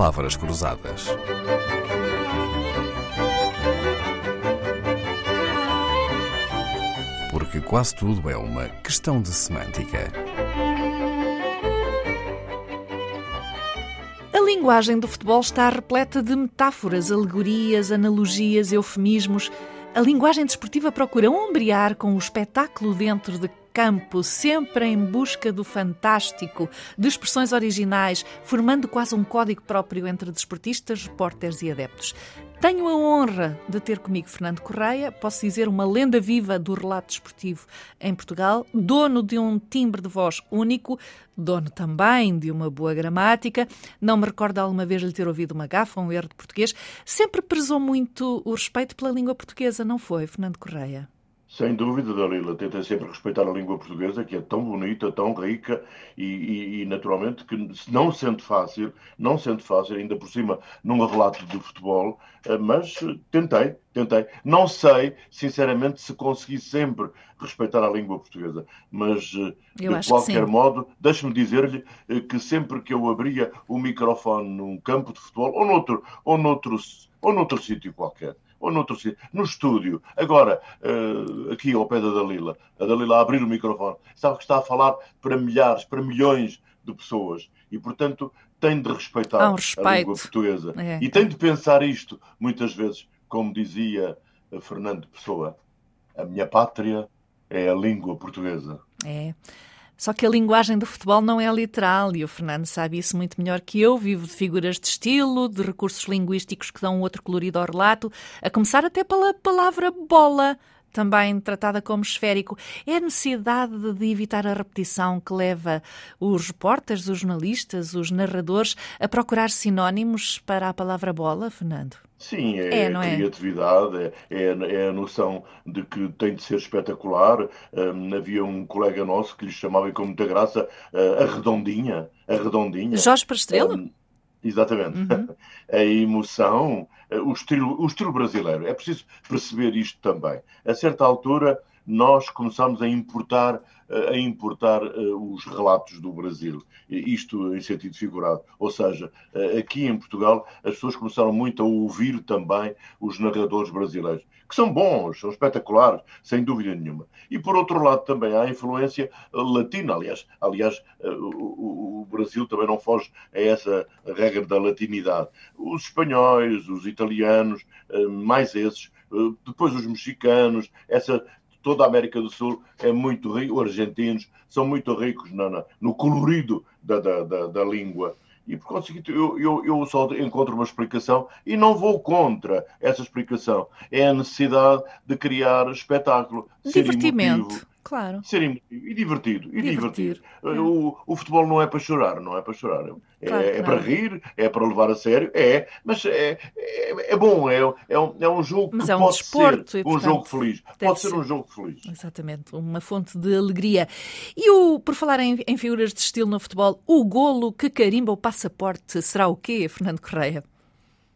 palavras cruzadas. Porque quase tudo é uma questão de semântica. A linguagem do futebol está repleta de metáforas, alegorias, analogias, eufemismos. A linguagem desportiva procura ombrear com o espetáculo dentro de campo, sempre em busca do fantástico, de expressões originais, formando quase um código próprio entre desportistas, repórteres e adeptos. Tenho a honra de ter comigo Fernando Correia, posso dizer uma lenda viva do relato desportivo em Portugal, dono de um timbre de voz único, dono também de uma boa gramática. Não me recordo alguma vez lhe ter ouvido uma gafa, um erro de português. Sempre prezou muito o respeito pela língua portuguesa, não foi, Fernando Correia? Sem dúvida, Dalila, tenta sempre respeitar a língua portuguesa, que é tão bonita, tão rica e, e, e, naturalmente que não sendo fácil, não sendo fácil, ainda por cima num relato de futebol, eh, mas tentei, tentei. Não sei, sinceramente, se consegui sempre respeitar a língua portuguesa, mas eh, eu de qualquer modo, deixe-me dizer-lhe eh, que sempre que eu abria o microfone num campo de futebol ou noutro, ou noutro, ou noutro sítio qualquer, ou noutro sítio, no estúdio. Agora, uh, aqui ao pé da Dalila, a Dalila a abrir o microfone, sabe que está a falar para milhares, para milhões de pessoas e, portanto, tem de respeitar um a língua portuguesa. É. E tem de pensar isto, muitas vezes, como dizia Fernando Pessoa, a minha pátria é a língua portuguesa. É. Só que a linguagem do futebol não é literal e o Fernando sabe isso muito melhor que eu. Vivo de figuras de estilo, de recursos linguísticos que dão um outro colorido ao relato, a começar até pela palavra bola também tratada como esférico. É a necessidade de evitar a repetição que leva os repórteres, os jornalistas, os narradores a procurar sinónimos para a palavra bola, Fernando? Sim, é, é a é? criatividade, é? É, é, a noção de que tem de ser espetacular. Um, havia um colega nosso que lhe chamava com muita graça uh, a redondinha. A redondinha. Jorge Pastrelo? Um, exatamente. Uhum. a emoção, uh, o estilo, o estilo brasileiro. É preciso perceber isto também. A certa altura, nós começamos a importar a importar uh, os relatos do Brasil, isto em sentido figurado. Ou seja, uh, aqui em Portugal as pessoas começaram muito a ouvir também os narradores brasileiros, que são bons, são espetaculares, sem dúvida nenhuma. E por outro lado também há a influência latina, aliás, aliás o, Brasil também não foge a essa regra da latinidade. Os espanhóis, os italianos, mais esses, depois os mexicanos, essa toda a América do Sul é muito rico, os argentinos são muito ricos no, colorido da, da, da, da, língua. E por conseguinte, eu, eu, eu só encontro uma explicação e não vou contra essa explicação. É a necessidade de criar espetáculo. Divertimento. Claro. Ser emotivo e divertido. E divertido. O, o futebol não é para chorar, não é para chorar. É, claro é para rir, é para levar a sério, é, mas é, é, é bom, é, é, um, é um jogo mas que é um pode desporto, ser e, portanto, um jogo feliz. Pode ser, ser um jogo feliz. Exatamente, uma fonte de alegria. E o, por falar em, em figuras de estilo no futebol, o golo que carimba o passaporte será o quê, Fernando Correia?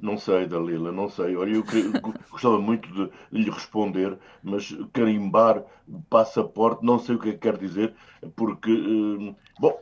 Não sei, Dalila, não sei. Olha, eu gostava muito de lhe responder, mas carimbar passaporte, não sei o que é que quer dizer, porque, eh, bom,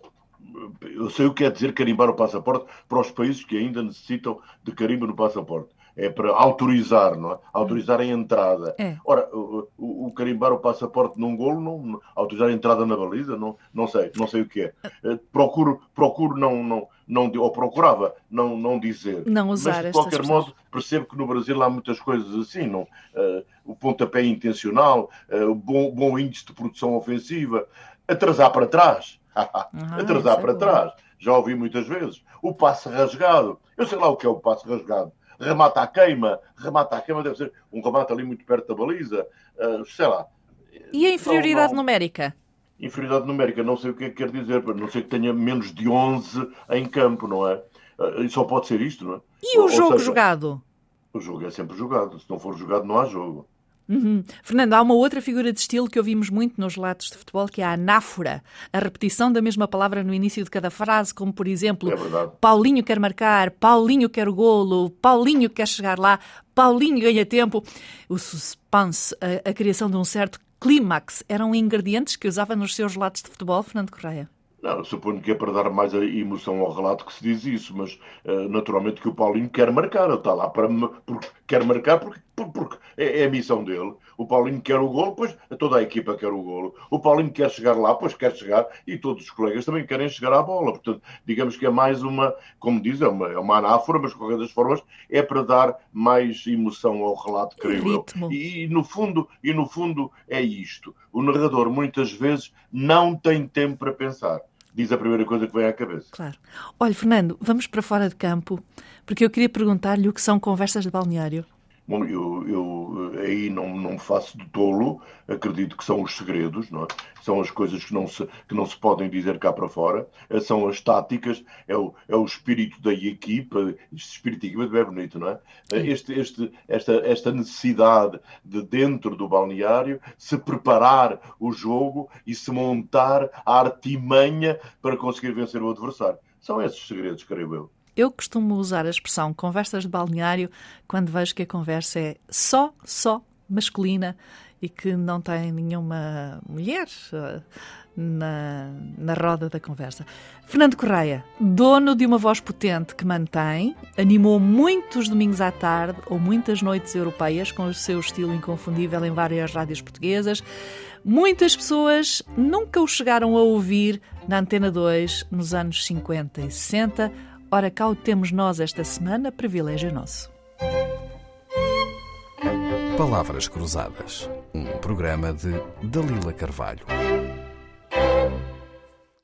eu sei o que quer dizer carimbar o passaporte para os países que ainda necessitam de carimbo no passaporte é para autorizar, não é? Autorizar a entrada. É. Ora, o, o, o, carimbar o passaporte num golo, não, autorizar a entrada na baliza, não, não sei, não sei o que é. Eh, procuro, procuro não, não, não, ou procurava não, não dizer. Não usar Mas, de qualquer modo, percebo que no Brasil há muitas coisas assim, não? Uh, o pontapé intencional, uh, o bom, bom índice de produção ofensiva, atrasar para trás. Uhum, atrasar para é trás. Já ouvi muitas vezes. O passe rasgado. Eu sei lá o que é o passe rasgado remata a queima, remata a queima, deve ser um remate ali muito perto da baliza, uh, sei lá. E a inferioridade não, não... numérica? Inferioridade numérica, não sei o que é que quer dizer, não sei que tenha menos de 11 em campo, não é? Uh, só pode ser isto, não é? E o Ou jogo seja, jogado? O jogo é sempre jogado. Se não for jogado, não há jogo. Uhum. Fernando, há uma outra figura de estilo que ouvimos muito nos relatos de futebol, que é a anáfora. A repetição da mesma palavra no início de cada frase, como por exemplo, é Paulinho quer marcar, Paulinho quer o golo, Paulinho quer chegar lá, Paulinho ganha tempo. O suspense, a, a criação de um certo clímax, eram ingredientes que usava nos seus relatos de futebol, Fernando Correia? Não, suponho que é para dar mais emoção ao relato que se diz isso, mas uh, naturalmente que o Paulinho quer marcar, ele está lá para porque quer marcar porque, porque é, é, a missão dele. O Paulinho quer o golo, pois toda a equipa quer o golo. O Paulinho quer chegar lá, pois quer chegar, e todos os colegas também querem chegar à bola. Portanto, digamos que é mais uma, como diz, é uma, é uma anáfora, mas de qualquer das formas é para dar mais emoção ao relato, creio eu. E, e no fundo, e no fundo é isto. O narrador muitas vezes não tem tempo para pensar diz a primeira coisa que vem à cabeça. Claro. Olha, Fernando, vamos para fora de campo, porque eu queria perguntar-lhe o que são conversas de balneário. Bom, eu, eu aí não, não faço de tolo, acredito que são os segredos, não é? são as coisas que não, se, que não se podem dizer cá para fora, eh, são as táticas, é o, é o espírito da equipa, este espírito da equipa é bonito, não é? Este, este, esta, esta necessidade de dentro do balneário se preparar o jogo e se montar a artimanha para conseguir vencer o adversário. São esses segredos, creio eu. Eu costumo usar a expressão conversas de balneário quando vejo que a conversa é só, só masculina e que não tem nenhuma mulher uh, na, na roda da conversa. Fernando Correia, dono de uma voz potente que mantém, animou muitos domingos à tarde ou muitas noites europeias com o seu estilo inconfundível em várias rádios portuguesas. Muitas pessoas nunca o chegaram a ouvir na Antena 2 nos anos 50 e 60 Ora, cá o temos nós esta semana, privilégio nosso. Palavras Cruzadas, um programa de Dalila Carvalho.